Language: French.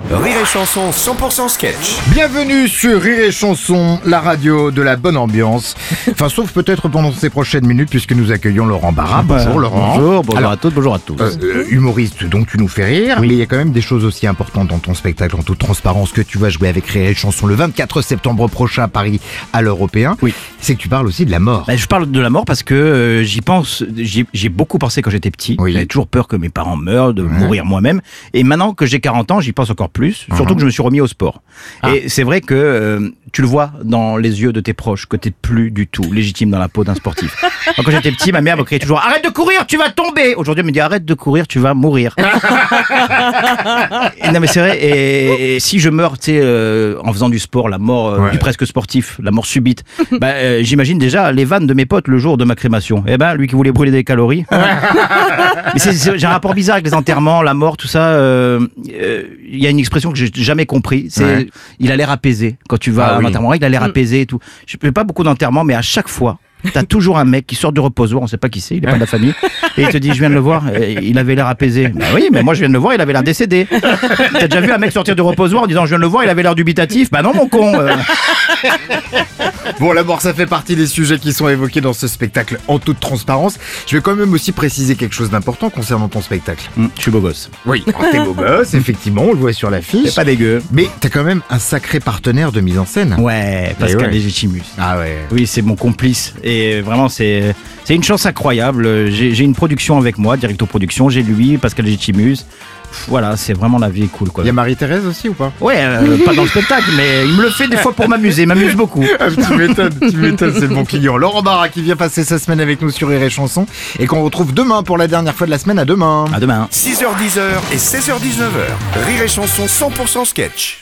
Rire et Chanson 100% sketch. Bienvenue sur Rire et Chanson, la radio de la bonne ambiance. Enfin, sauf peut-être pendant ces prochaines minutes, puisque nous accueillons Laurent Barra. Bonjour Laurent. Bonjour, bonjour Alors, à toutes, bonjour à tous. euh, humoriste, donc tu nous fais rire, mais il y a quand même des choses aussi importantes dans ton spectacle, en toute transparence, que tu vas jouer avec Rire et Chanson le 24 septembre prochain à Paris, à l'Européen. Oui. C'est que tu parles aussi de la mort. Ben, je parle de la mort parce que euh, j'y pense, j'y j'y ai beaucoup pensé quand j'étais petit. Oui. J'avais toujours peur que mes parents meurent, de mourir moi-même. Et maintenant que j'ai 40 ans, j'y pense encore plus. Uh-huh. Surtout que je me suis remis au sport. Ah. Et c'est vrai que euh, tu le vois dans les yeux de tes proches que t'es plus du tout légitime dans la peau d'un sportif. Moi, quand j'étais petit, ma mère me criait toujours arrête de courir, tu vas tomber. Aujourd'hui, elle me dit arrête de courir, tu vas mourir. Et non mais c'est vrai. Et, et si je meurs, tu sais, euh, en faisant du sport, la mort euh, Ouais. du presque sportif, la mort subite, bah, j'imagine déjà les vannes de mes potes le jour de ma crémation. Eh ben, lui qui voulait brûler des calories. mais j'ai un rapport bizarre avec les enterrements, la mort, tout ça. Il y a une expression que j'ai jamais compris. C'est, Ouais. il a l'air apaisé. Quand tu vas Ah à un oui. enterrement, il a l'air apaisé et tout. Je fais pas beaucoup d'enterrements, mais à chaque fois. T'as toujours un mec qui sort du reposoir, on sait pas qui c'est, il est pas de la famille, et il te dit je viens de le voir, il avait l'air apaisé. Bah oui, mais moi je viens de le voir, il avait l'air décédé. T'as déjà vu un mec sortir du reposoir en disant je viens de le voir, il avait l'air dubitatif? Bah non mon con. euh. Bon, la mort, ça fait partie des sujets qui sont évoqués dans ce spectacle en toute transparence. Je vais quand même aussi préciser quelque chose d'important concernant ton spectacle. Hum, je suis beau gosse. Oui, alors, t'es beau gosse, effectivement, on le voit sur l'affiche. C'est pas dégueu. Mais t'as quand même un sacré partenaire de mise en scène. Ouais, Pascal ouais. Légitimus. Ah ouais. Oui, c'est mon complice. Et vraiment, c'est c'est une chance incroyable. J'ai une production avec moi, Directo Production. J'ai lui, Pascal Légitimus. Pff, Voilà, c'est vraiment la vie est cool, quoi. Il y a Marie-Thérèse aussi ou pas? Ouais, euh, pas dans le spectacle, mais il me le fait des fois pour m'amuser. Il m'amuse beaucoup. ah, Tu m'étonnes, tu m'étonnes, c'est le bon client. Laurent Barra qui vient passer sa semaine avec nous sur Rire et Chanson et qu'on retrouve demain pour la dernière fois de la semaine. À demain. À demain. 6h10 et 16h19h. Rire et Chanson 100% sketch.